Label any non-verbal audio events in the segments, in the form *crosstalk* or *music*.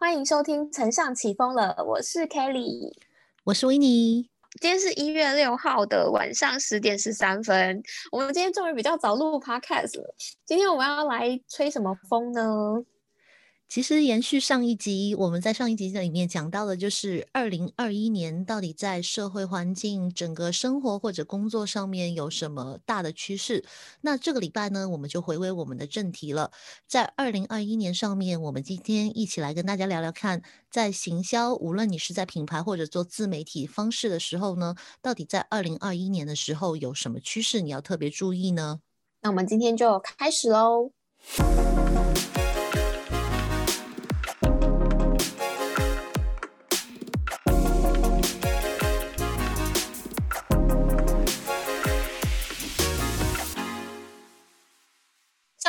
欢迎收听《丞上起风了》，我是 Kelly，我是维尼。今天是一月六号的晚上十点十三分，我们今天终于比较早录 Podcast 了。今天我们要来吹什么风呢？其实延续上一集，我们在上一集里面讲到的，就是二零二一年到底在社会环境、整个生活或者工作上面有什么大的趋势。那这个礼拜呢，我们就回归我们的正题了。在二零二一年上面，我们今天一起来跟大家聊聊看，在行销，无论你是在品牌或者做自媒体方式的时候呢，到底在二零二一年的时候有什么趋势你要特别注意呢？那我们今天就开始喽。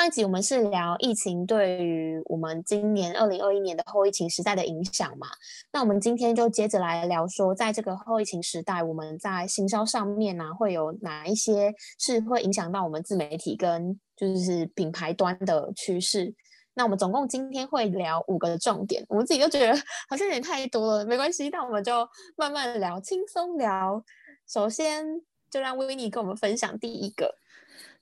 上一集我们是聊疫情对于我们今年二零二一年的后疫情时代的影响嘛？那我们今天就接着来聊说，在这个后疫情时代，我们在行销上面呢，会有哪一些是会影响到我们自媒体跟就是品牌端的趋势？那我们总共今天会聊五个重点，我们自己都觉得 *laughs* 好像有点太多了，没关系，那我们就慢慢聊，轻松聊。首先就让维尼跟我们分享第一个。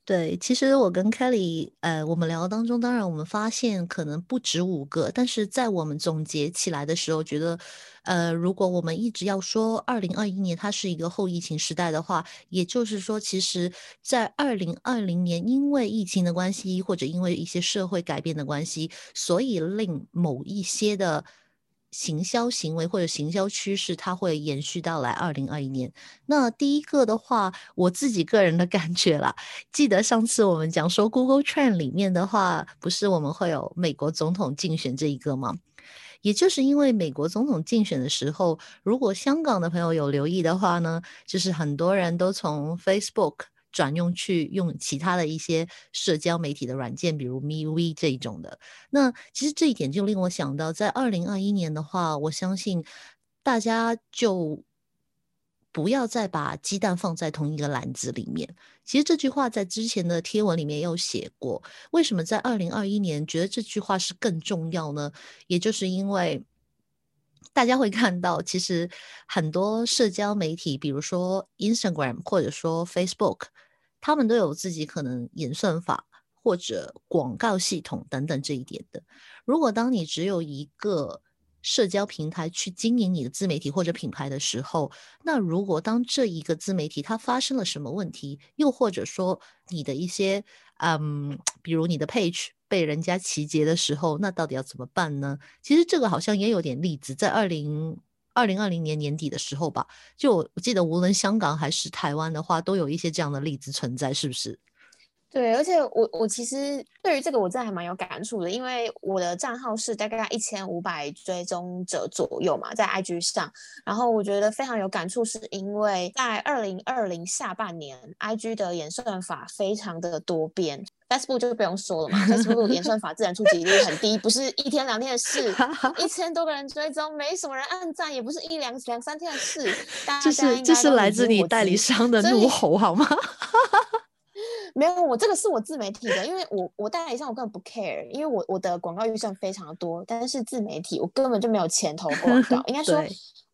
对，其实我跟 Kelly，呃，我们聊当中，当然我们发现可能不止五个，但是在我们总结起来的时候，觉得，呃，如果我们一直要说二零二一年它是一个后疫情时代的话，也就是说，其实，在二零二零年因为疫情的关系，或者因为一些社会改变的关系，所以令某一些的。行销行为或者行销趋势，它会延续到来二零二一年。那第一个的话，我自己个人的感觉啦，记得上次我们讲说 Google Trend 里面的话，不是我们会有美国总统竞选这一个吗？也就是因为美国总统竞选的时候，如果香港的朋友有留意的话呢，就是很多人都从 Facebook。转用去用其他的一些社交媒体的软件，比如 MeWe 这一种的。那其实这一点就令我想到，在二零二一年的话，我相信大家就不要再把鸡蛋放在同一个篮子里面。其实这句话在之前的贴文里面有写过。为什么在二零二一年觉得这句话是更重要呢？也就是因为。大家会看到，其实很多社交媒体，比如说 Instagram 或者说 Facebook，他们都有自己可能演算法或者广告系统等等这一点的。如果当你只有一个社交平台去经营你的自媒体或者品牌的时候，那如果当这一个自媒体它发生了什么问题，又或者说你的一些嗯，比如你的 page。被人家集结的时候，那到底要怎么办呢？其实这个好像也有点例子，在二零二零二零年年底的时候吧，就我记得，无论香港还是台湾的话，都有一些这样的例子存在，是不是？对，而且我我其实对于这个我真的还蛮有感触的，因为我的账号是大概一千五百追踪者左右嘛，在 IG 上，然后我觉得非常有感触，是因为在二零二零下半年，IG 的演算法非常的多变，Facebook 就不用说了嘛，*laughs* Facebook 演算法自然触及率很低，不是一天两天的事，一千多个人追踪，没什么人按赞，也不是一两两三天的事，这是这是来自你代理商的怒吼好吗？*laughs* 没有，我这个是我自媒体的，因为我我代理商我根本不 care，因为我我的广告预算非常的多，但是自媒体我根本就没有钱投广告，*laughs* 应该说。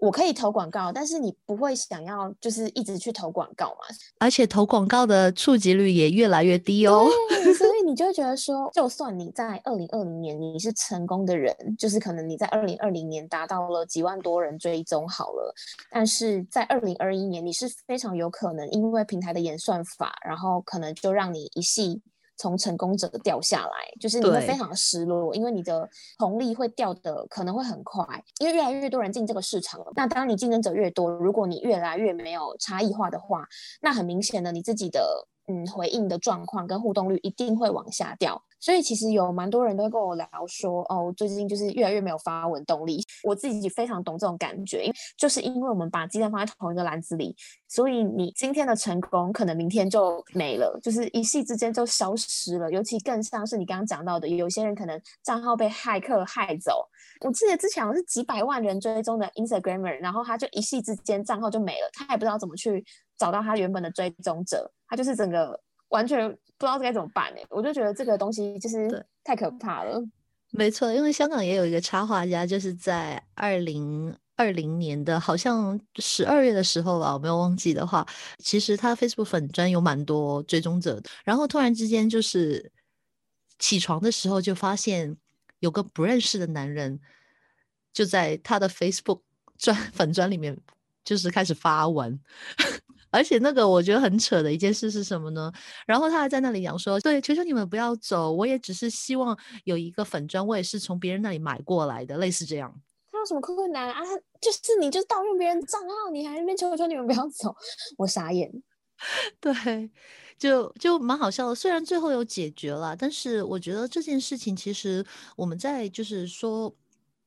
我可以投广告，但是你不会想要就是一直去投广告嘛？而且投广告的触及率也越来越低哦。所以你就会觉得 *laughs* 说，就算你在二零二零年你是成功的人，就是可能你在二零二零年达到了几万多人追踪好了，但是在二零二一年你是非常有可能因为平台的演算法，然后可能就让你一系。从成功者掉下来，就是你会非常的失落，因为你的红利会掉的可能会很快，因为越来越多人进这个市场了。那当你竞争者越多，如果你越来越没有差异化的话，那很明显的你自己的嗯回应的状况跟互动率一定会往下掉。所以其实有蛮多人都会跟我聊说，哦，最近就是越来越没有发文动力。我自己非常懂这种感觉，因为就是因为我们把鸡蛋放在同一个篮子里，所以你今天的成功可能明天就没了，就是一夕之间就消失了。尤其更像是你刚刚讲到的，有些人可能账号被骇客害走。我记得之前是几百万人追踪的 Instagramer，然后他就一夕之间账号就没了，他也不知道怎么去找到他原本的追踪者，他就是整个完全。不知道该怎么办呢？我就觉得这个东西就是太可怕了。没错，因为香港也有一个插画家，就是在二零二零年的好像十二月的时候吧，我没有忘记的话，其实他 Facebook 粉专有蛮多追踪者的，然后突然之间就是起床的时候就发现有个不认识的男人就在他的 Facebook 专粉专里面就是开始发文。而且那个我觉得很扯的一件事是什么呢？然后他还在那里讲说：“对，求求你们不要走，我也只是希望有一个粉砖，我也是从别人那里买过来的，类似这样。”他有什么困难啊？就是你就盗用别人账号，你还那边求求你们不要走，我傻眼。*laughs* 对，就就蛮好笑的。虽然最后有解决了，但是我觉得这件事情其实我们在就是说，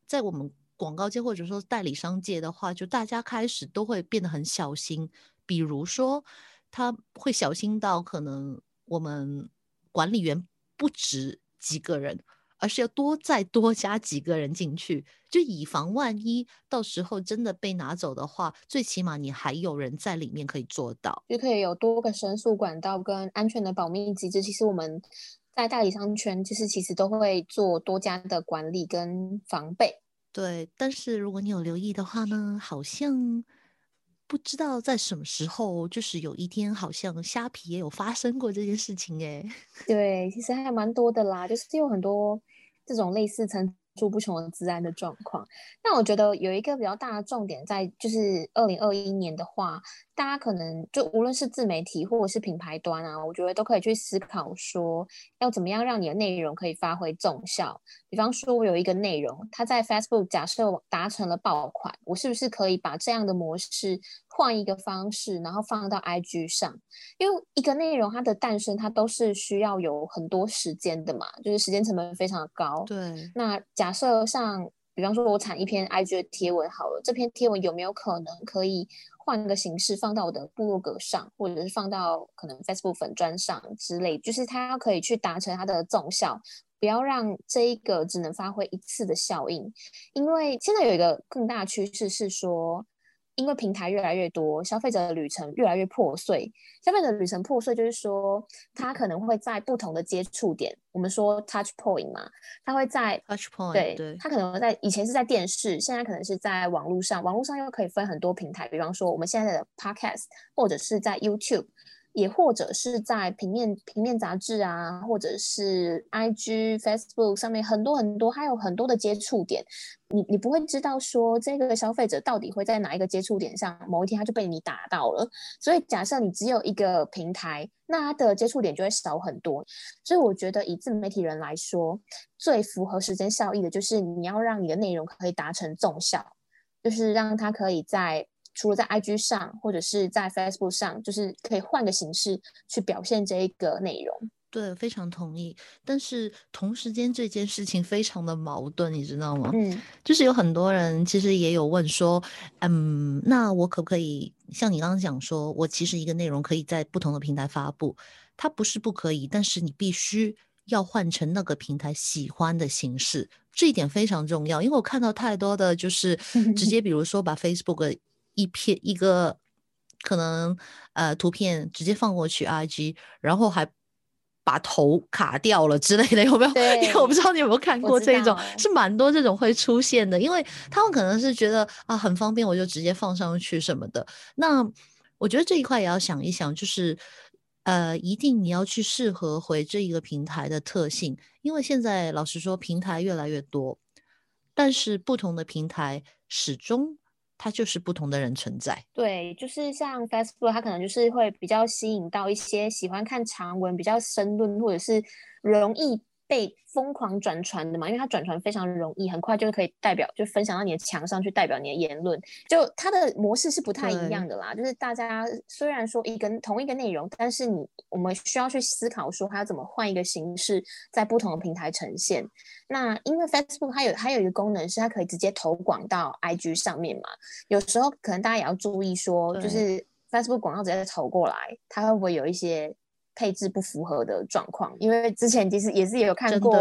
在我们广告界或者说代理商界的话，就大家开始都会变得很小心。比如说，他会小心到可能我们管理员不止几个人，而是要多再多加几个人进去，就以防万一到时候真的被拿走的话，最起码你还有人在里面可以做到，就可以有多个申诉管道跟安全的保密机制。其实我们在代理商圈，就是其实都会做多加的管理跟防备。对，但是如果你有留意的话呢，好像。不知道在什么时候，就是有一天，好像虾皮也有发生过这件事情哎。*laughs* 对，其实还蛮多的啦，就是有很多这种类似层出不穷的自然的状况。那我觉得有一个比较大的重点在，就是二零二一年的话。大家可能就无论是自媒体或者是品牌端啊，我觉得都可以去思考说，要怎么样让你的内容可以发挥重效。比方说，我有一个内容，它在 Facebook 假设达成了爆款，我是不是可以把这样的模式换一个方式，然后放到 IG 上？因为一个内容它的诞生，它都是需要有很多时间的嘛，就是时间成本非常的高。对。那假设像，比方说我产一篇 IG 的贴文好了，这篇贴文有没有可能可以？换个形式放到我的部落格上，或者是放到可能 Facebook 粉砖上之类，就是它可以去达成它的总效，不要让这一个只能发挥一次的效应。因为现在有一个更大趋势是说。因为平台越来越多，消费者的旅程越来越破碎。消费者的旅程破碎，就是说他可能会在不同的接触点，我们说 touch point 嘛，他会在 touch point，对，他可能在以前是在电视，现在可能是在网络上，网络上又可以分很多平台，比方说我们现在的 podcast，或者是在 YouTube。也或者是在平面平面杂志啊，或者是 I G Facebook 上面很多很多，还有很多的接触点，你你不会知道说这个消费者到底会在哪一个接触点上，某一天他就被你打到了。所以假设你只有一个平台，那它的接触点就会少很多。所以我觉得以自媒体人来说，最符合时间效益的就是你要让你的内容可以达成重效，就是让它可以在。除了在 IG 上或者是在 Facebook 上，就是可以换个形式去表现这一个内容。对，非常同意。但是同时间这件事情非常的矛盾，你知道吗？嗯，就是有很多人其实也有问说，嗯，那我可不可以像你刚刚讲说，我其实一个内容可以在不同的平台发布，它不是不可以，但是你必须要换成那个平台喜欢的形式，这一点非常重要。因为我看到太多的就是直接，*laughs* 比如说把 Facebook。一片一个可能呃图片直接放过去 IG，然后还把头卡掉了之类的，有没有？*laughs* 因为我不知道你有没有看过这种，是蛮多这种会出现的，因为他们可能是觉得啊很方便，我就直接放上去什么的。那我觉得这一块也要想一想，就是呃，一定你要去适合回这一个平台的特性，因为现在老实说，平台越来越多，但是不同的平台始终。它就是不同的人存在，对，就是像 Facebook，它可能就是会比较吸引到一些喜欢看长文、比较深论，或者是容易。被疯狂转传的嘛，因为它转传非常容易，很快就可以代表就分享到你的墙上去，代表你的言论。就它的模式是不太一样的啦。就是大家虽然说一个同一个内容，但是你我们需要去思考说它要怎么换一个形式，在不同的平台呈现。那因为 Facebook 它有它有一个功能是它可以直接投广到 IG 上面嘛，有时候可能大家也要注意说，就是 Facebook 广告直接投过来，它会不会有一些。配置不符合的状况，因为之前其实也是有看过，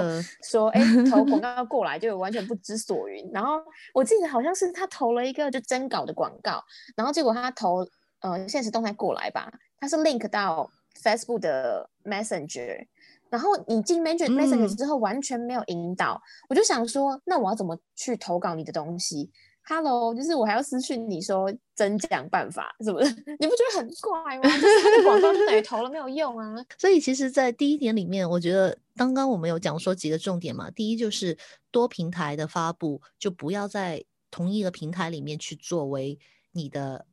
说哎投广 *laughs* 告过来就完全不知所云。然后我记得好像是他投了一个就征稿的广告，然后结果他投呃现实动态过来吧，他是 link 到 Facebook 的 Messenger，然后你进 Messenger Messenger 之后完全没有引导，我就想说，那我要怎么去投稿你的东西？Hello，就是我还要私讯你说真奖办法什么的，*laughs* 你不觉得很怪吗？就是他的广告就等于投了没有用啊。所以其实，在第一点里面，我觉得刚刚我们有讲说几个重点嘛。第一就是多平台的发布，就不要在同一个平台里面去作为你的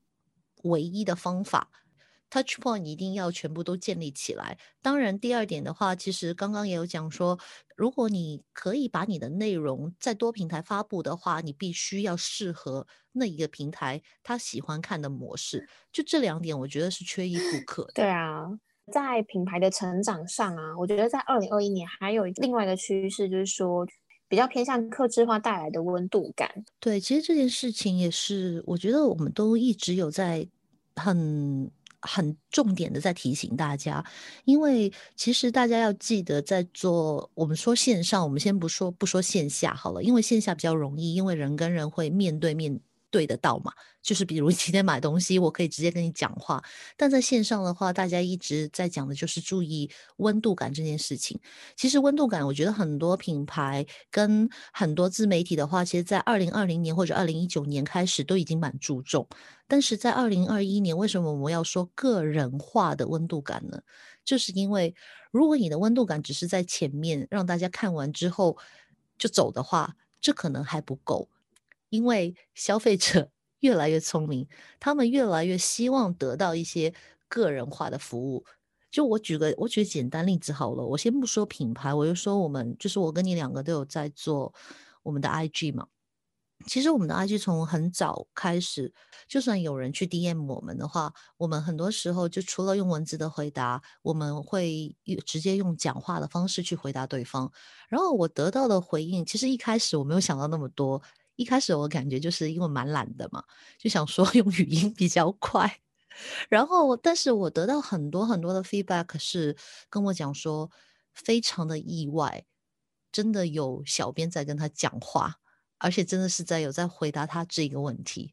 唯一的方法。Touch point 一定要全部都建立起来。当然，第二点的话，其实刚刚也有讲说，如果你可以把你的内容在多平台发布的话，你必须要适合那一个平台他喜欢看的模式。就这两点，我觉得是缺一不可。对啊，在品牌的成长上啊，我觉得在二零二一年还有另外一个趋势，就是说比较偏向客制化带来的温度感。对，其实这件事情也是，我觉得我们都一直有在很。很重点的在提醒大家，因为其实大家要记得，在做我们说线上，我们先不说不说线下好了，因为线下比较容易，因为人跟人会面对面。对得到嘛？就是比如今天买东西，我可以直接跟你讲话。但在线上的话，大家一直在讲的就是注意温度感这件事情。其实温度感，我觉得很多品牌跟很多自媒体的话，其实在二零二零年或者二零一九年开始都已经蛮注重。但是在二零二一年，为什么我们要说个人化的温度感呢？就是因为如果你的温度感只是在前面让大家看完之后就走的话，这可能还不够。因为消费者 *laughs* 越来越聪明，他们越来越希望得到一些个人化的服务。就我举个，我举个简单例子好了。我先不说品牌，我就说我们，就是我跟你两个都有在做我们的 IG 嘛。其实我们的 IG 从很早开始，就算有人去 DM 我们的话，我们很多时候就除了用文字的回答，我们会直接用讲话的方式去回答对方。然后我得到的回应，其实一开始我没有想到那么多。一开始我感觉就是因为蛮懒的嘛，就想说 *laughs* 用语音比较快。然后，但是我得到很多很多的 feedback，是跟我讲说非常的意外，真的有小编在跟他讲话，而且真的是在有在回答他这个问题，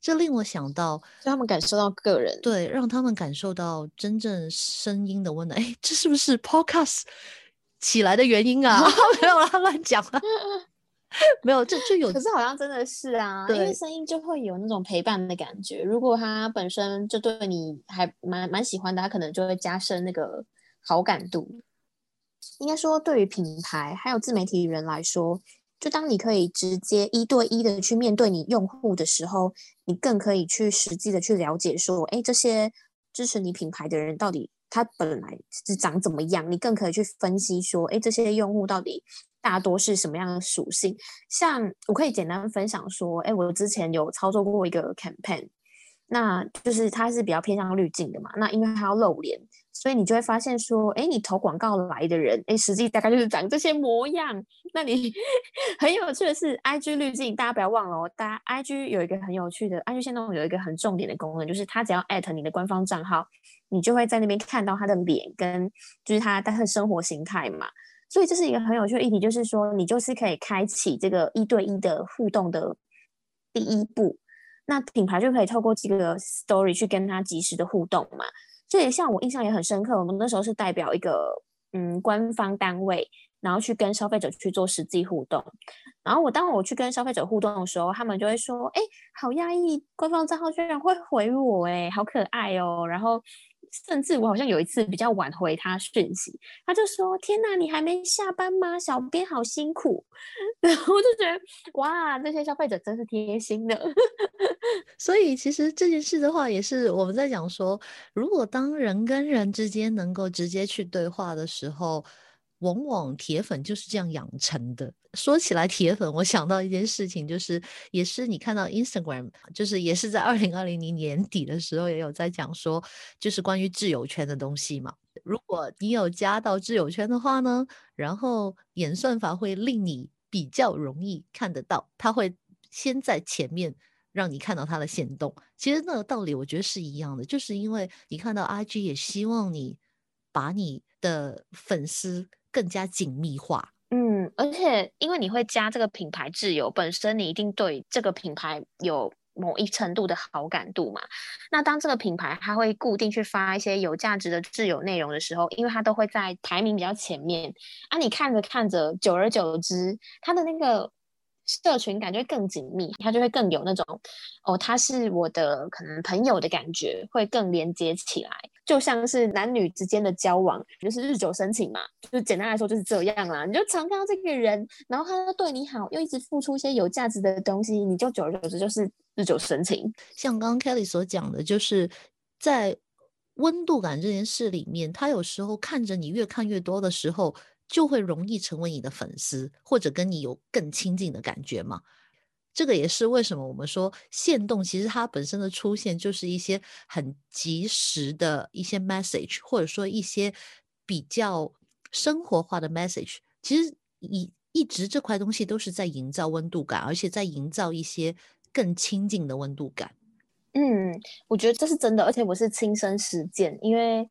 这令我想到，让他们感受到个人，对，让他们感受到真正声音的温暖。哎，这是不是 podcast 起来的原因啊？*laughs* 没有啦，乱讲了。没有，这就有，可是好像真的是啊，因为声音就会有那种陪伴的感觉。如果他本身就对你还蛮蛮喜欢的，他可能就会加深那个好感度。应该说，对于品牌还有自媒体人来说，就当你可以直接一对一的去面对你用户的时候，你更可以去实际的去了解说，哎，这些支持你品牌的人到底他本来是长怎么样？你更可以去分析说，哎，这些用户到底。大多是什么样的属性？像我可以简单分享说，哎，我之前有操作过一个 campaign，那就是它是比较偏向滤镜的嘛。那因为它要露脸，所以你就会发现说，哎，你投广告来的人，哎，实际大概就是长这些模样。那你 *laughs* 很有趣的是，IG 滤镜，大家不要忘了哦，大家 IG 有一个很有趣的，IG 现在有一个很重点的功能，就是它只要 at 你的官方账号，你就会在那边看到他的脸跟就是他他的生活形态嘛。所以这是一个很有趣的议题，就是说你就是可以开启这个一对一的互动的第一步，那品牌就可以透过这个 story 去跟他及时的互动嘛。所以像我印象也很深刻，我们那时候是代表一个嗯官方单位，然后去跟消费者去做实际互动。然后我当我去跟消费者互动的时候，他们就会说：“哎，好压抑，官方账号居然会回我，哎，好可爱哦。”然后。甚至我好像有一次比较晚回他讯息，他就说：“天哪，你还没下班吗？小编好辛苦。”然后我就觉得，哇，这些消费者真是贴心的。*laughs* 所以其实这件事的话，也是我们在讲说，如果当人跟人之间能够直接去对话的时候。往往铁粉就是这样养成的。说起来铁粉，我想到一件事情，就是也是你看到 Instagram，就是也是在二零二零年年底的时候，也有在讲说，就是关于挚友圈的东西嘛。如果你有加到挚友圈的话呢，然后演算法会令你比较容易看得到，它会先在前面让你看到它的行动。其实那个道理我觉得是一样的，就是因为你看到 IG 也希望你把你的粉丝。更加紧密化，嗯，而且因为你会加这个品牌挚友，本身你一定对这个品牌有某一程度的好感度嘛。那当这个品牌它会固定去发一些有价值的自由内容的时候，因为它都会在排名比较前面啊，你看着看着，久而久之，它的那个。社群感觉更紧密，他就会更有那种哦，他是我的可能朋友的感觉，会更连接起来，就像是男女之间的交往，就是日久生情嘛，就简单来说就是这样啦。你就常看到这个人，然后他对你好，又一直付出一些有价值的东西，你就久而久之就是日久生情。像刚刚 Kelly 所讲的，就是在温度感这件事里面，他有时候看着你越看越多的时候。就会容易成为你的粉丝，或者跟你有更亲近的感觉嘛？这个也是为什么我们说线动，其实它本身的出现就是一些很及时的一些 message，或者说一些比较生活化的 message。其实一一直这块东西都是在营造温度感，而且在营造一些更亲近的温度感。嗯，我觉得这是真的，而且我是亲身实践，因为。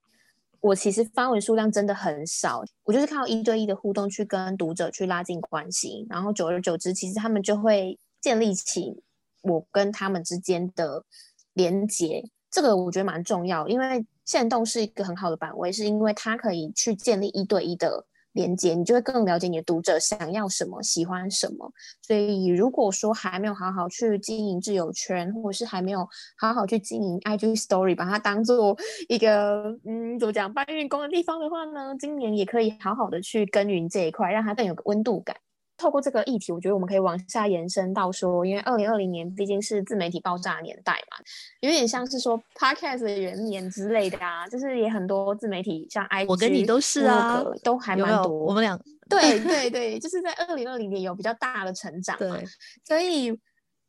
我其实发文数量真的很少，我就是靠一对一的互动去跟读者去拉近关系，然后久而久之，其实他们就会建立起我跟他们之间的连接。这个我觉得蛮重要，因为线动是一个很好的版位，是因为它可以去建立一对一的。连接，你就会更了解你的读者想要什么，喜欢什么。所以，如果说还没有好好去经营自由圈，或者是还没有好好去经营 IG Story，把它当做 *laughs* 一个嗯，怎么讲搬运工的地方的话呢，今年也可以好好的去耕耘这一块，让它更有个温度感。透过这个议题，我觉得我们可以往下延伸到说，因为二零二零年毕竟是自媒体爆炸年代嘛，有点像是说 Podcast 的元年之类的啊，就是也很多自媒体像 IG，我跟你都是啊，都还蛮多。我们俩对 *laughs* 对对，就是在二零二零年有比较大的成长嘛，所以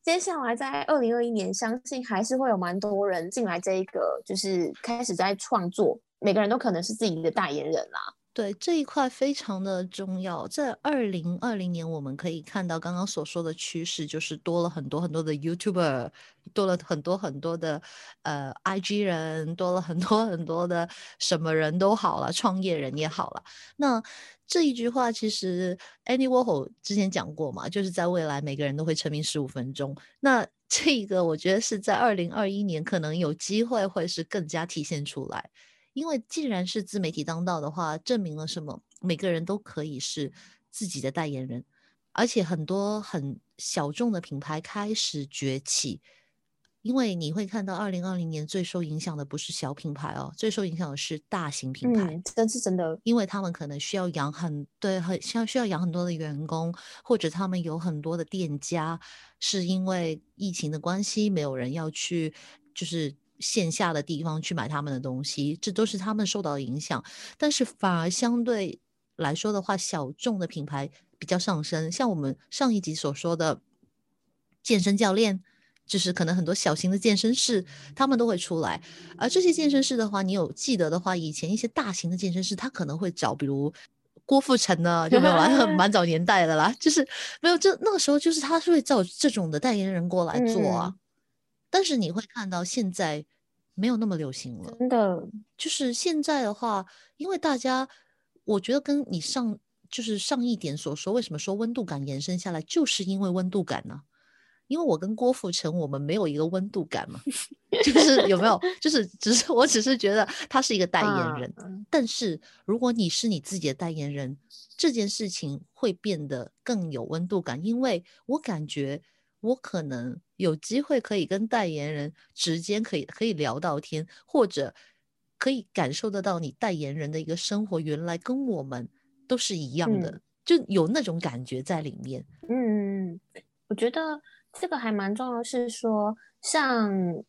接下来在二零二一年，相信还是会有蛮多人进来这一个，就是开始在创作，每个人都可能是自己的代言人啦。对这一块非常的重要，在二零二零年，我们可以看到刚刚所说的趋势，就是多了很多很多的 YouTuber，多了很多很多的呃 IG 人，多了很多很多的什么人都好了，创业人也好了。那这一句话其实 Andy Warhol 之前讲过嘛，就是在未来每个人都会成名十五分钟。那这个我觉得是在二零二一年可能有机会会是更加体现出来。因为既然是自媒体当道的话，证明了什么？每个人都可以是自己的代言人，而且很多很小众的品牌开始崛起。因为你会看到，二零二零年最受影响的不是小品牌哦，最受影响的是大型品牌。嗯，这是真的，因为他们可能需要养很对很需要需要养很多的员工，或者他们有很多的店家，是因为疫情的关系，没有人要去，就是。线下的地方去买他们的东西，这都是他们受到影响。但是反而相对来说的话，小众的品牌比较上升。像我们上一集所说的健身教练，就是可能很多小型的健身室，他们都会出来。而这些健身室的话，你有记得的话，以前一些大型的健身室，他可能会找，比如郭富城呢，就没有蛮 *laughs* 蛮早年代的啦，就是没有这那个时候，就是他是会找这种的代言人过来做啊。但是你会看到现在没有那么流行了，真的就是现在的话，因为大家，我觉得跟你上就是上一点所说，为什么说温度感延伸下来，就是因为温度感呢？因为我跟郭富城，我们没有一个温度感嘛，*laughs* 就是有没有？就是只是我只是觉得他是一个代言人，但是如果你是你自己的代言人，这件事情会变得更有温度感，因为我感觉。我可能有机会可以跟代言人直接可以可以聊到天，或者可以感受得到你代言人的一个生活，原来跟我们都是一样的，就有那种感觉在里面。嗯，我觉得这个还蛮重要，是说像。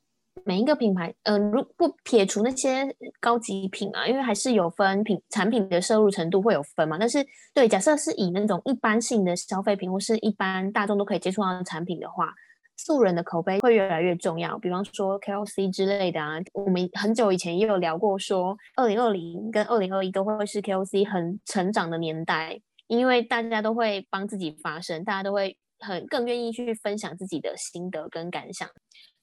每一个品牌，嗯，如不撇除那些高级品啊，因为还是有分品产品的摄入程度会有分嘛。但是，对，假设是以那种一般性的消费品或是一般大众都可以接触到的产品的话，素人的口碑会越来越重要。比方说 KOC 之类的啊，我们很久以前也有聊过，说二零二零跟二零二一都会是 KOC 很成长的年代，因为大家都会帮自己发声，大家都会很更愿意去分享自己的心得跟感想。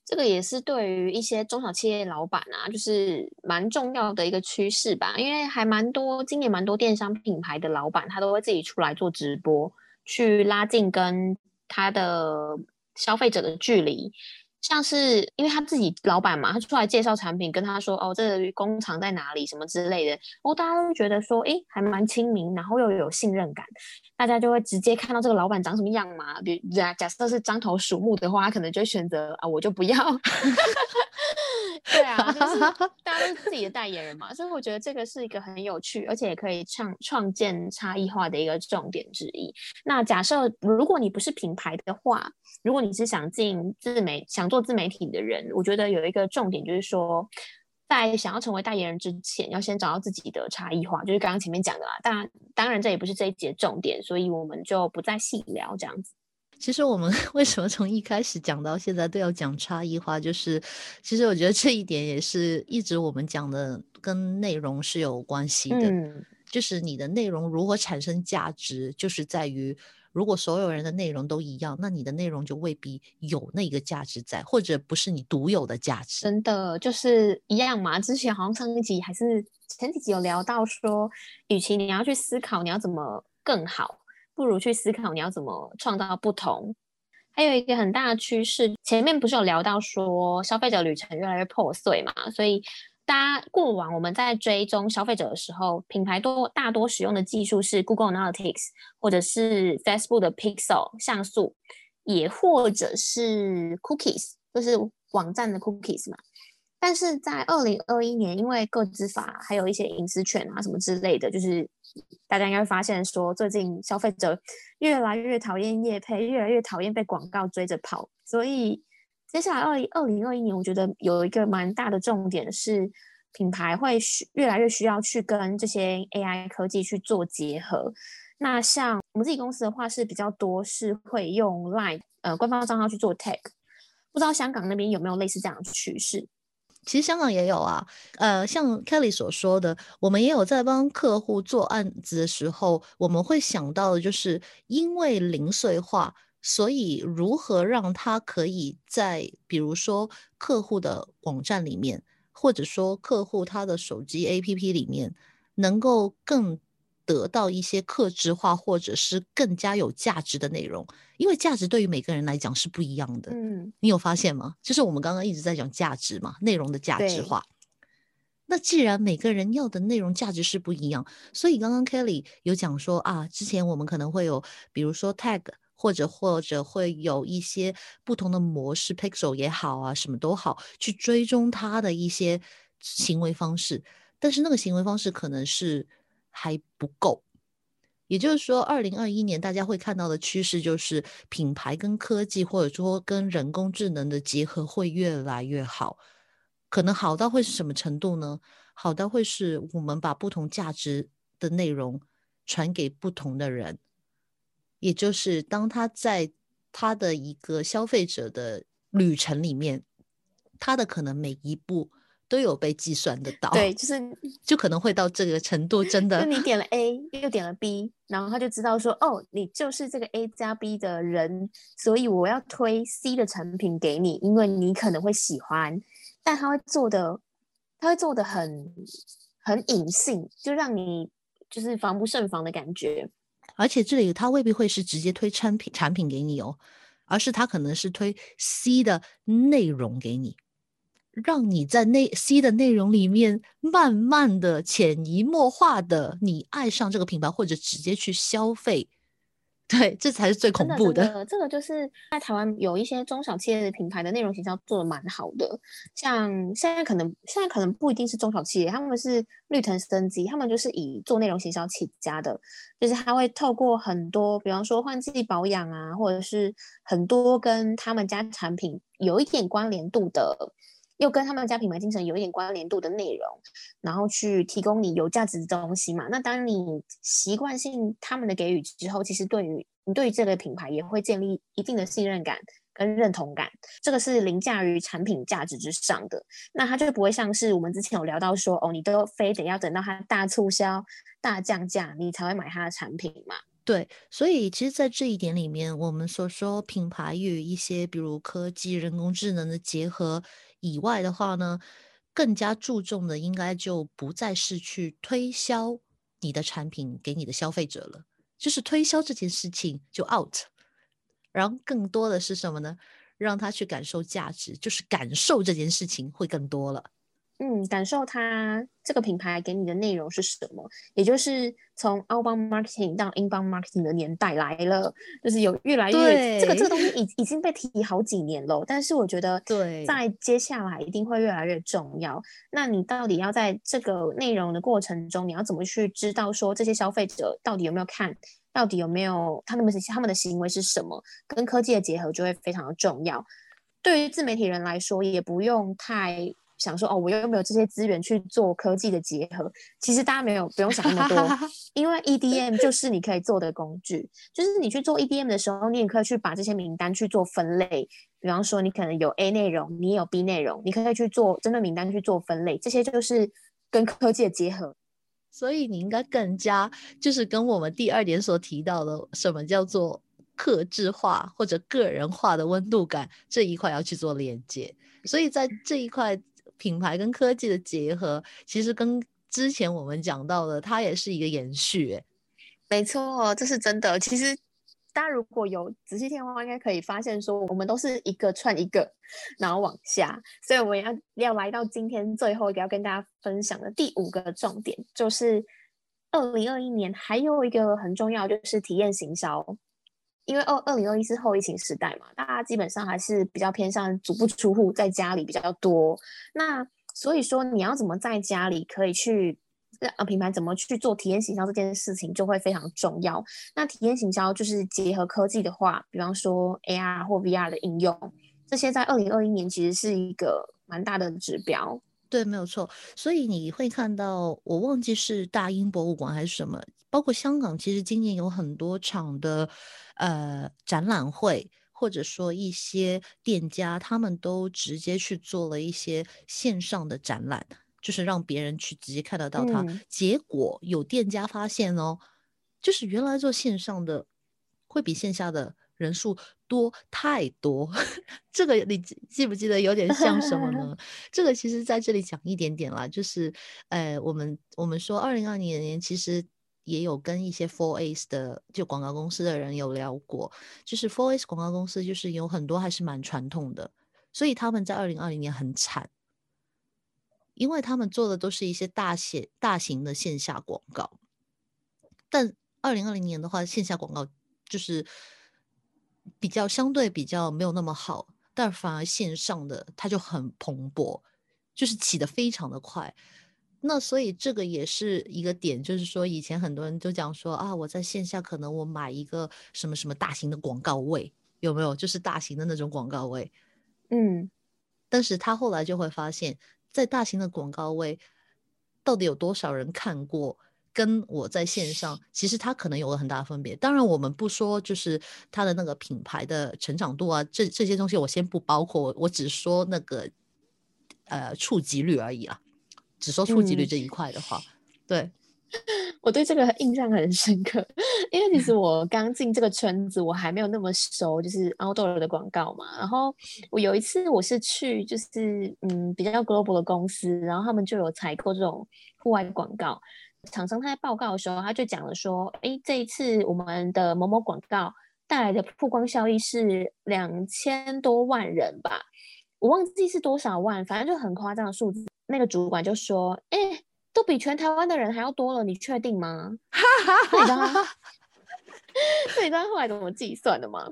这个也是对于一些中小企业老板啊，就是蛮重要的一个趋势吧。因为还蛮多，今年蛮多电商品牌的老板，他都会自己出来做直播，去拉近跟他的消费者的距离。像是因为他自己老板嘛，他出来介绍产品，跟他说哦，这个工厂在哪里什么之类的，哦，大家都觉得说，哎，还蛮亲民，然后又有信任感，大家就会直接看到这个老板长什么样嘛。比假假设是獐头鼠目的话，他可能就选择啊，我就不要。*laughs* 对啊，就是 *laughs* 大家都是自己的代言人嘛，所以我觉得这个是一个很有趣，而且也可以创创建差异化的一个重点之一。那假设如果你不是品牌的话，如果你是想进自媒想做自媒体的人，我觉得有一个重点就是说，在想要成为代言人之前，要先找到自己的差异化，就是刚刚前面讲的啦。当然，当然这也不是这一节重点，所以我们就不再细聊这样子。其实我们 *laughs* 为什么从一开始讲到现在都要讲差异化，就是其实我觉得这一点也是一直我们讲的跟内容是有关系的，就是你的内容如何产生价值，就是在于如果所有人的内容都一样，那你的内容就未必有那个价值在，或者不是你独有的价值。真的就是一样嘛？之前好像上一集还是前几集有聊到说，与其你要去思考你要怎么更好。不如去思考你要怎么创造不同。还有一个很大的趋势，前面不是有聊到说消费者旅程越来越破碎嘛？所以大家过往我们在追踪消费者的时候，品牌多大多使用的技术是 Google Analytics 或者是 Facebook 的 Pixel 像素，也或者是 Cookies，就是网站的 Cookies 嘛。但是在二零二一年，因为个资法还有一些隐私权啊什么之类的，就是大家应该会发现说，最近消费者越来越讨厌业配，越来越讨厌被广告追着跑。所以接下来二二零二一年，我觉得有一个蛮大的重点是，品牌会需越来越需要去跟这些 AI 科技去做结合。那像我们自己公司的话，是比较多是会用 Line 呃官方账号去做 Tag，不知道香港那边有没有类似这样的趋势？其实香港也有啊，呃，像 Kelly 所说的，我们也有在帮客户做案子的时候，我们会想到的就是，因为零碎化，所以如何让他可以在比如说客户的网站里面，或者说客户他的手机 APP 里面，能够更。得到一些克制化或者是更加有价值的内容，因为价值对于每个人来讲是不一样的。嗯，你有发现吗？就是我们刚刚一直在讲价值嘛，内容的价值化。那既然每个人要的内容价值是不一样，所以刚刚 Kelly 有讲说啊，之前我们可能会有，比如说 tag 或者或者会有一些不同的模式，pixel 也好啊，什么都好，去追踪他的一些行为方式。但是那个行为方式可能是。还不够，也就是说，二零二一年大家会看到的趋势就是品牌跟科技或者说跟人工智能的结合会越来越好。可能好到会是什么程度呢？好到会是我们把不同价值的内容传给不同的人，也就是当他在他的一个消费者的旅程里面，他的可能每一步。都有被计算得到，对，就是就可能会到这个程度，真的。就你点了 A，又点了 B，然后他就知道说，哦，你就是这个 A 加 B 的人，所以我要推 C 的产品给你，因为你可能会喜欢。但他会做的，他会做的很很隐性，就让你就是防不胜防的感觉。而且这里他未必会是直接推产品产品给你哦，而是他可能是推 C 的内容给你。让你在内 C 的内容里面，慢慢的、潜移默化的，你爱上这个品牌，或者直接去消费，对，这才是最恐怖的。这个就是在台湾有一些中小企业的品牌的内容形象做的蛮好的，像现在可能现在可能不一定是中小企业，他们是绿藤生机，他们就是以做内容形象起家的，就是他会透过很多，比方说换季保养啊，或者是很多跟他们家产品有一点关联度的。又跟他们家品牌精神有一点关联度的内容，然后去提供你有价值的东西嘛？那当你习惯性他们的给予之后，其实对于你对这个品牌也会建立一定的信任感跟认同感。这个是凌驾于产品价值之上的。那它就不会像是我们之前有聊到说，哦，你都非得要等到它大促销、大降价，你才会买它的产品嘛？对，所以其实，在这一点里面，我们所说品牌与一些比如科技、人工智能的结合。以外的话呢，更加注重的应该就不再是去推销你的产品给你的消费者了，就是推销这件事情就 out，然后更多的是什么呢？让他去感受价值，就是感受这件事情会更多了。嗯，感受它这个品牌给你的内容是什么，也就是从 outbound marketing 到 inbound marketing 的年代来了，就是有越来越这个这个东西已已经被提好几年了，但是我觉得对，在接下来一定会越来越重要。那你到底要在这个内容的过程中，你要怎么去知道说这些消费者到底有没有看，到底有没有他们他们的行为是什么，跟科技的结合就会非常的重要。对于自媒体人来说，也不用太。想说哦，我又没有这些资源去做科技的结合。其实大家没有不用想那么多，*laughs* 因为 EDM 就是你可以做的工具。就是你去做 EDM 的时候，你也可以去把这些名单去做分类。比方说，你可能有 A 内容，你有 B 内容，你可以去做针对名单去做分类。这些就是跟科技的结合。所以你应该更加就是跟我们第二点所提到的，什么叫做克制化或者个人化的温度感这一块要去做连接。所以在这一块。品牌跟科技的结合，其实跟之前我们讲到的，它也是一个延续。没错，这是真的。其实大家如果有仔细听的话，应该可以发现，说我们都是一个串一个，然后往下。所以我们要要来到今天最后一个要跟大家分享的第五个重点，就是二零二一年还有一个很重要，就是体验行销。因为二二零二一是后疫情时代嘛，大家基本上还是比较偏向足不出户，在家里比较多。那所以说，你要怎么在家里可以去让品牌怎么去做体验行销这件事情，就会非常重要。那体验行销就是结合科技的话，比方说 AR 或 VR 的应用，这些在二零二一年其实是一个蛮大的指标。对，没有错。所以你会看到，我忘记是大英博物馆还是什么，包括香港，其实今年有很多场的呃展览会，或者说一些店家，他们都直接去做了一些线上的展览，就是让别人去直接看得到它。结果有店家发现哦，就是原来做线上的会比线下的。人数多太多，*laughs* 这个你记不记得有点像什么呢？*laughs* 这个其实在这里讲一点点啦，就是，呃，我们我们说二零二零年其实也有跟一些 Four A 的就广告公司的人有聊过，就是 Four A 广告公司就是有很多还是蛮传统的，所以他们在二零二零年很惨，因为他们做的都是一些大线大型的线下广告，但二零二零年的话，线下广告就是。比较相对比较没有那么好，但反而线上的它就很蓬勃，就是起得非常的快。那所以这个也是一个点，就是说以前很多人都讲说啊，我在线下可能我买一个什么什么大型的广告位，有没有？就是大型的那种广告位，嗯。但是他后来就会发现，在大型的广告位，到底有多少人看过？跟我在线上，其实它可能有了很大的分别。当然，我们不说就是它的那个品牌的成长度啊，这这些东西我先不包括，我只说那个呃触及率而已啊。只说触及率这一块的话，对 *laughs* 我对这个印象很深刻，*laughs* 因为其实我刚进这个圈子，我还没有那么熟，就是 outdoor 的广告嘛。然后我有一次我是去就是嗯比较 global 的公司，然后他们就有采购这种户外广告。厂商他在报告的时候，他就讲了说：“哎，这一次我们的某某广告带来的曝光效益是两千多万人吧？我忘记是多少万，反正就很夸张的数字。”那个主管就说：“哎，都比全台湾的人还要多了，你确定吗？”哈哈哈哈哈？那你知道 *laughs* 后来怎么计算的吗？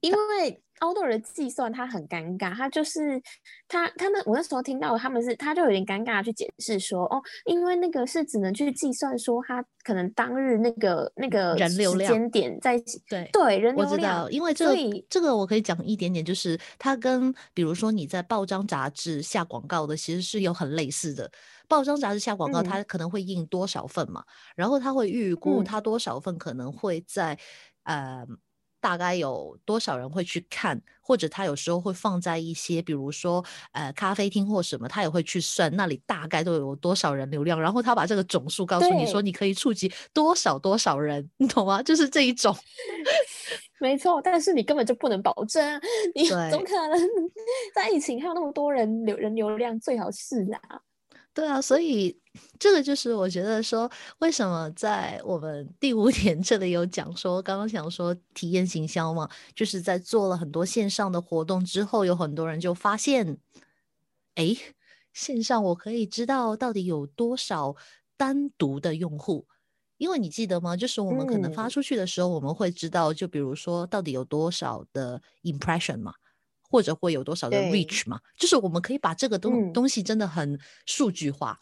因为。Outdoor 的计算他很尴尬，他就是他他们我那时候听到他们是他就有点尴尬去解释说哦，因为那个是只能去计算说他可能当日那个那个人流量时间点在对对人流量，我知道，因为这个这个我可以讲一点点，就是它跟比如说你在报章杂志下广告的其实是有很类似的，报章杂志下广告它可能会印多少份嘛，然后他会预估它多少份可能会在呃。大概有多少人会去看，或者他有时候会放在一些，比如说呃咖啡厅或什么，他也会去算那里大概都有多少人流量，然后他把这个总数告诉你说，你可以触及多少多少人，你懂吗？就是这一种。*laughs* 没错，但是你根本就不能保证，你 *laughs* 怎么可能 *laughs* 在疫情还有那么多人流人流量最好是啊？对啊，所以这个就是我觉得说，为什么在我们 *laughs* 第五点这里有讲说，刚刚想说体验行销嘛，就是在做了很多线上的活动之后，有很多人就发现，哎，线上我可以知道到底有多少单独的用户，因为你记得吗？就是我们可能发出去的时候，我们会知道，就比如说到底有多少的 impression 嘛。或者会有多少的 reach 嘛？就是我们可以把这个东东西真的很数据化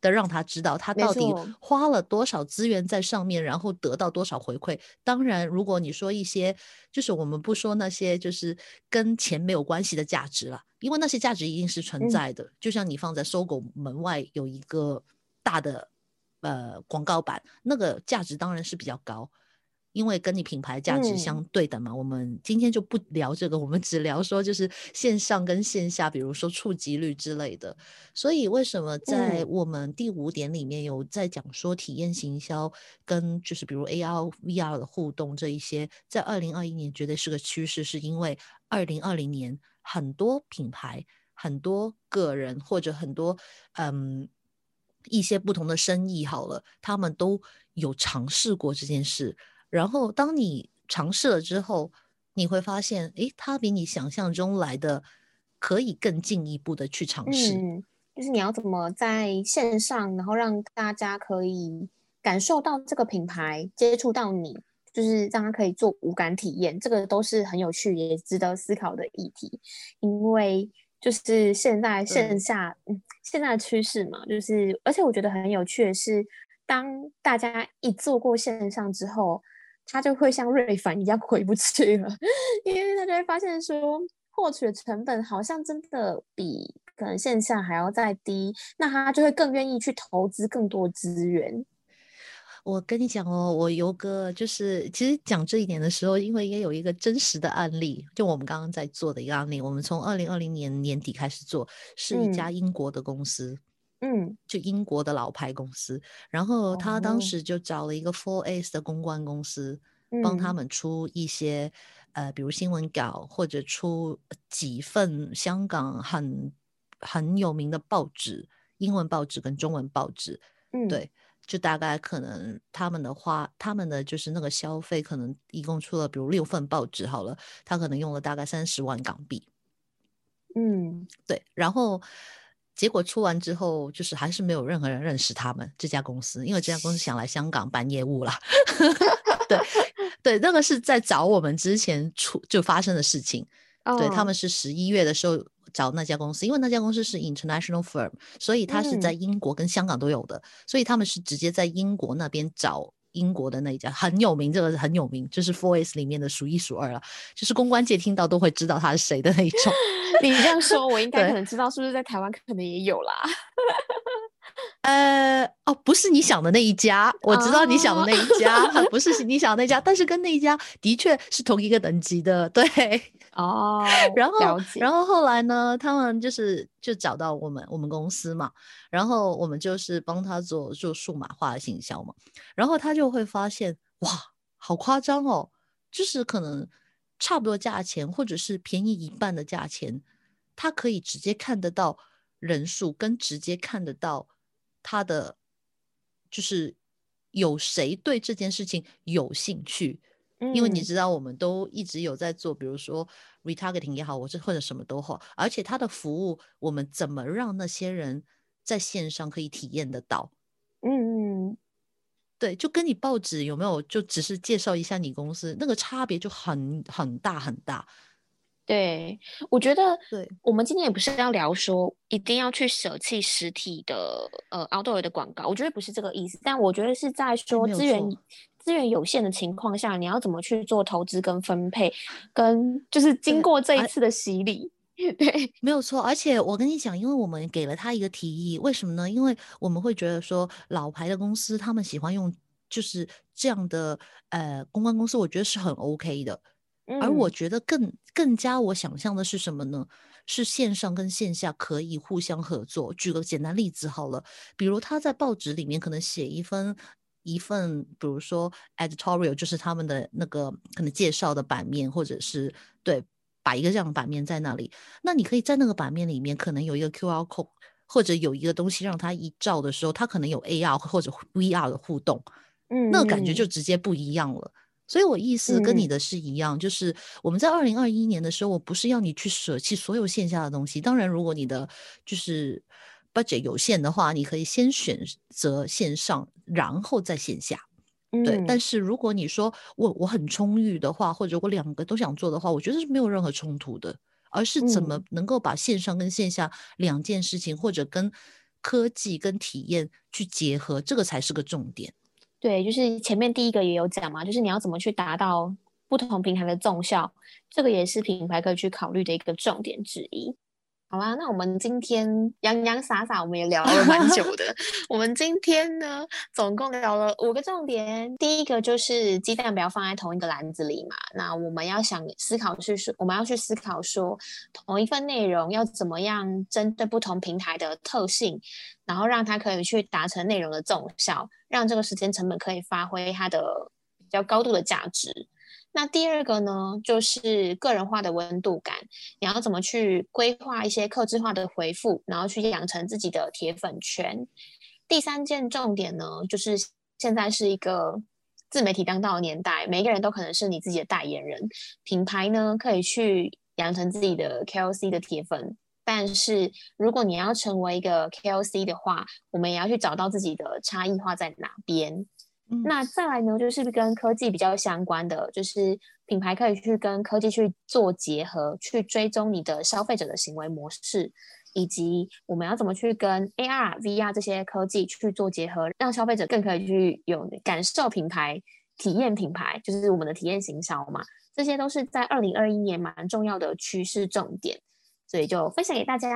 的，让他知道他到底花了多少资源在上面，然后得到多少回馈。当然，如果你说一些，就是我们不说那些就是跟钱没有关系的价值了，因为那些价值一定是存在的。就像你放在搜狗门外有一个大的呃广告板，那个价值当然是比较高。因为跟你品牌价值相对等嘛，我们今天就不聊这个，我们只聊说就是线上跟线下，比如说触及率之类的。所以为什么在我们第五点里面有在讲说体验行销跟就是比如 AR、VR 的互动这一些，在二零二一年绝对是个趋势，是因为二零二零年很多品牌、很多个人或者很多嗯一些不同的生意好了，他们都有尝试过这件事。然后，当你尝试了之后，你会发现，诶，它比你想象中来的可以更进一步的去尝试。嗯，就是你要怎么在线上，然后让大家可以感受到这个品牌，接触到你，就是让他可以做无感体验，这个都是很有趣也值得思考的议题。因为就是现在线下，嗯，现在的趋势嘛，就是而且我觉得很有趣的是，当大家一做过线上之后。他就会像瑞凡一样回不去了，*laughs* 因为他就会发现说，获取的成本好像真的比可能线下还要再低，那他就会更愿意去投资更多资源。我跟你讲哦，我游哥就是其实讲这一点的时候，因为也有一个真实的案例，就我们刚刚在做的一个案例，我们从二零二零年年底开始做，是一家英国的公司。嗯，就英国的老牌公司，然后他当时就找了一个 Four S 的公关公司，帮他们出一些呃，比如新闻稿或者出几份香港很很有名的报纸，英文报纸跟中文报纸。嗯，对，就大概可能他们的话，他们的就是那个消费可能一共出了比如六份报纸好了，他可能用了大概三十万港币。嗯，对，然后。结果出完之后，就是还是没有任何人认识他们这家公司，因为这家公司想来香港办业务了。*laughs* 对对，那个是在找我们之前出就发生的事情。对他们是十一月的时候找那家公司，因为那家公司是 international firm，所以他是在英国跟香港都有的，所以他们是直接在英国那边找。英国的那一家很有名，这个很有名，就是 Four S 里面的数一数二了，就是公关界听到都会知道他是谁的那一种。*laughs* 你这样说，我应该可能知道，是不是在台湾可能也有啦？呃，哦，不是你想的那一家，我知道你想的那一家，不是你想的那家，但是跟那一家的确是同一个等级的，对。哦，*laughs* 然后，然后后来呢？他们就是就找到我们，我们公司嘛。然后我们就是帮他做做数码化的行销嘛。然后他就会发现，哇，好夸张哦！就是可能差不多价钱，或者是便宜一半的价钱，他可以直接看得到人数，跟直接看得到他的，就是有谁对这件事情有兴趣。因为你知道，我们都一直有在做，比如说 retargeting 也好，或者或者什么都好，而且它的服务，我们怎么让那些人在线上可以体验得到？嗯嗯，对，就跟你报纸有没有，就只是介绍一下你公司，那个差别就很很大很大。对，我觉得，对，我们今天也不是要聊说一定要去舍弃实体的呃 outdoor 的广告，我觉得不是这个意思，但我觉得是在说资源。资源有限的情况下，你要怎么去做投资跟分配，跟就是经过这一次的洗礼，*laughs* 对，没有错。而且我跟你讲，因为我们给了他一个提议，为什么呢？因为我们会觉得说，老牌的公司他们喜欢用就是这样的呃公关公司，我觉得是很 OK 的。而我觉得更更加我想象的是什么呢？是线上跟线下可以互相合作。举个简单例子好了，比如他在报纸里面可能写一份。一份，比如说 editorial，就是他们的那个可能介绍的版面，或者是对，摆一个这样的版面在那里。那你可以在那个版面里面，可能有一个 QR code，或者有一个东西让他一照的时候，他可能有 AR 或者 VR 的互动，嗯，那个感觉就直接不一样了。所以我意思跟你的是一样，就是我们在二零二一年的时候，我不是要你去舍弃所有线下的东西。当然，如果你的就是 budget 有限的话，你可以先选择线上，然后在线下。对，但是如果你说我我很充裕的话，或者我两个都想做的话，我觉得是没有任何冲突的，而是怎么能够把线上跟线下两件事情，或者跟科技跟体验去结合，这个才是个重点。对，就是前面第一个也有讲嘛，就是你要怎么去达到不同平台的纵效，这个也是品牌可以去考虑的一个重点之一。好啦，那我们今天洋洋洒洒，我们也聊了蛮久的。*laughs* 我们今天呢，总共聊了五个重点。第一个就是鸡蛋不要放在同一个篮子里嘛。那我们要想思考是说，我们要去思考说，同一份内容要怎么样针对不同平台的特性，然后让它可以去达成内容的纵效，让这个时间成本可以发挥它的比较高度的价值。那第二个呢，就是个人化的温度感，你要怎么去规划一些客制化的回复，然后去养成自己的铁粉圈。第三件重点呢，就是现在是一个自媒体当道的年代，每个人都可能是你自己的代言人。品牌呢，可以去养成自己的 KOC 的铁粉，但是如果你要成为一个 KOC 的话，我们也要去找到自己的差异化在哪边。那再来呢，就是跟科技比较相关的，就是品牌可以去跟科技去做结合，去追踪你的消费者的行为模式，以及我们要怎么去跟 AR、VR 这些科技去做结合，让消费者更可以去有感受品牌、体验品牌，就是我们的体验行销嘛。这些都是在二零二一年蛮重要的趋势重点，所以就分享给大家。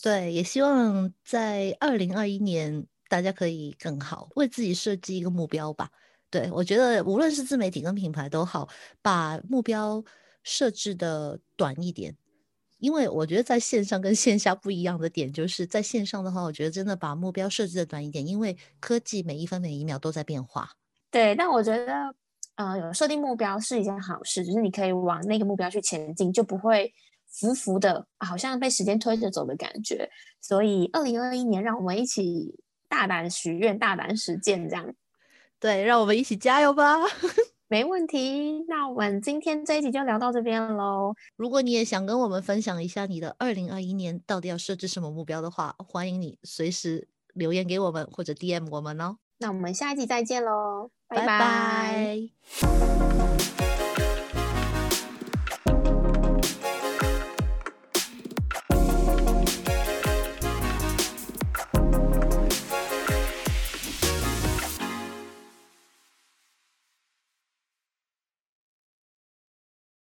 对，也希望在二零二一年。大家可以更好为自己设计一个目标吧。对我觉得，无论是自媒体跟品牌都好，把目标设置的短一点。因为我觉得在线上跟线下不一样的点，就是在线上的话，我觉得真的把目标设置的短一点，因为科技每一分每一秒都在变化。对，但我觉得，呃，有设定目标是一件好事，就是你可以往那个目标去前进，就不会浮浮的，好像被时间推着走的感觉。所以，二零二一年，让我们一起。大胆许愿，大胆实践，这样对，让我们一起加油吧！*laughs* 没问题。那我们今天这一集就聊到这边喽。如果你也想跟我们分享一下你的二零二一年到底要设置什么目标的话，欢迎你随时留言给我们或者 DM 我们哦。那我们下一集再见喽，拜拜。